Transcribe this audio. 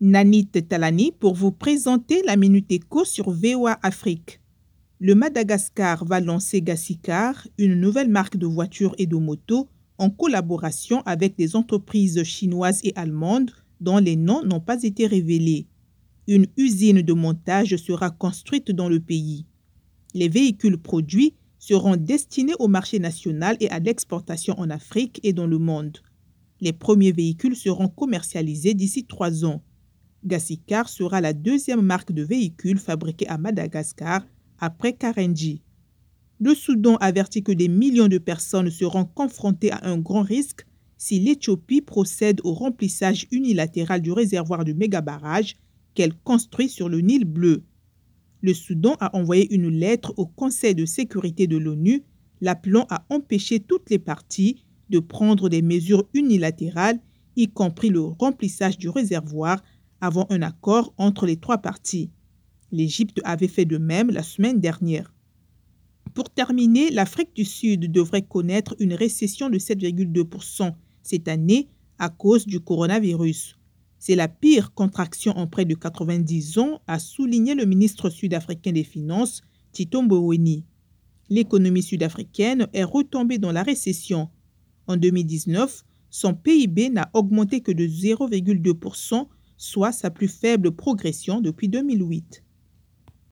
Nanit Talani pour vous présenter la Minute Éco sur VOA Afrique. Le Madagascar va lancer Gassicar, une nouvelle marque de voitures et de motos, en collaboration avec des entreprises chinoises et allemandes dont les noms n'ont pas été révélés. Une usine de montage sera construite dans le pays. Les véhicules produits seront destinés au marché national et à l'exportation en Afrique et dans le monde. Les premiers véhicules seront commercialisés d'ici trois ans. Gassicar sera la deuxième marque de véhicules fabriquée à Madagascar après Karenji. Le Soudan avertit que des millions de personnes seront confrontées à un grand risque si l'Éthiopie procède au remplissage unilatéral du réservoir du méga-barrage qu'elle construit sur le Nil bleu. Le Soudan a envoyé une lettre au Conseil de sécurité de l'ONU l'appelant à empêcher toutes les parties de prendre des mesures unilatérales, y compris le remplissage du réservoir avant un accord entre les trois parties. L'Égypte avait fait de même la semaine dernière. Pour terminer, l'Afrique du Sud devrait connaître une récession de 7,2% cette année à cause du coronavirus. C'est la pire contraction en près de 90 ans, a souligné le ministre sud-africain des Finances, Tito Mboweni. L'économie sud-africaine est retombée dans la récession. En 2019, son PIB n'a augmenté que de 0,2%, soit sa plus faible progression depuis 2008.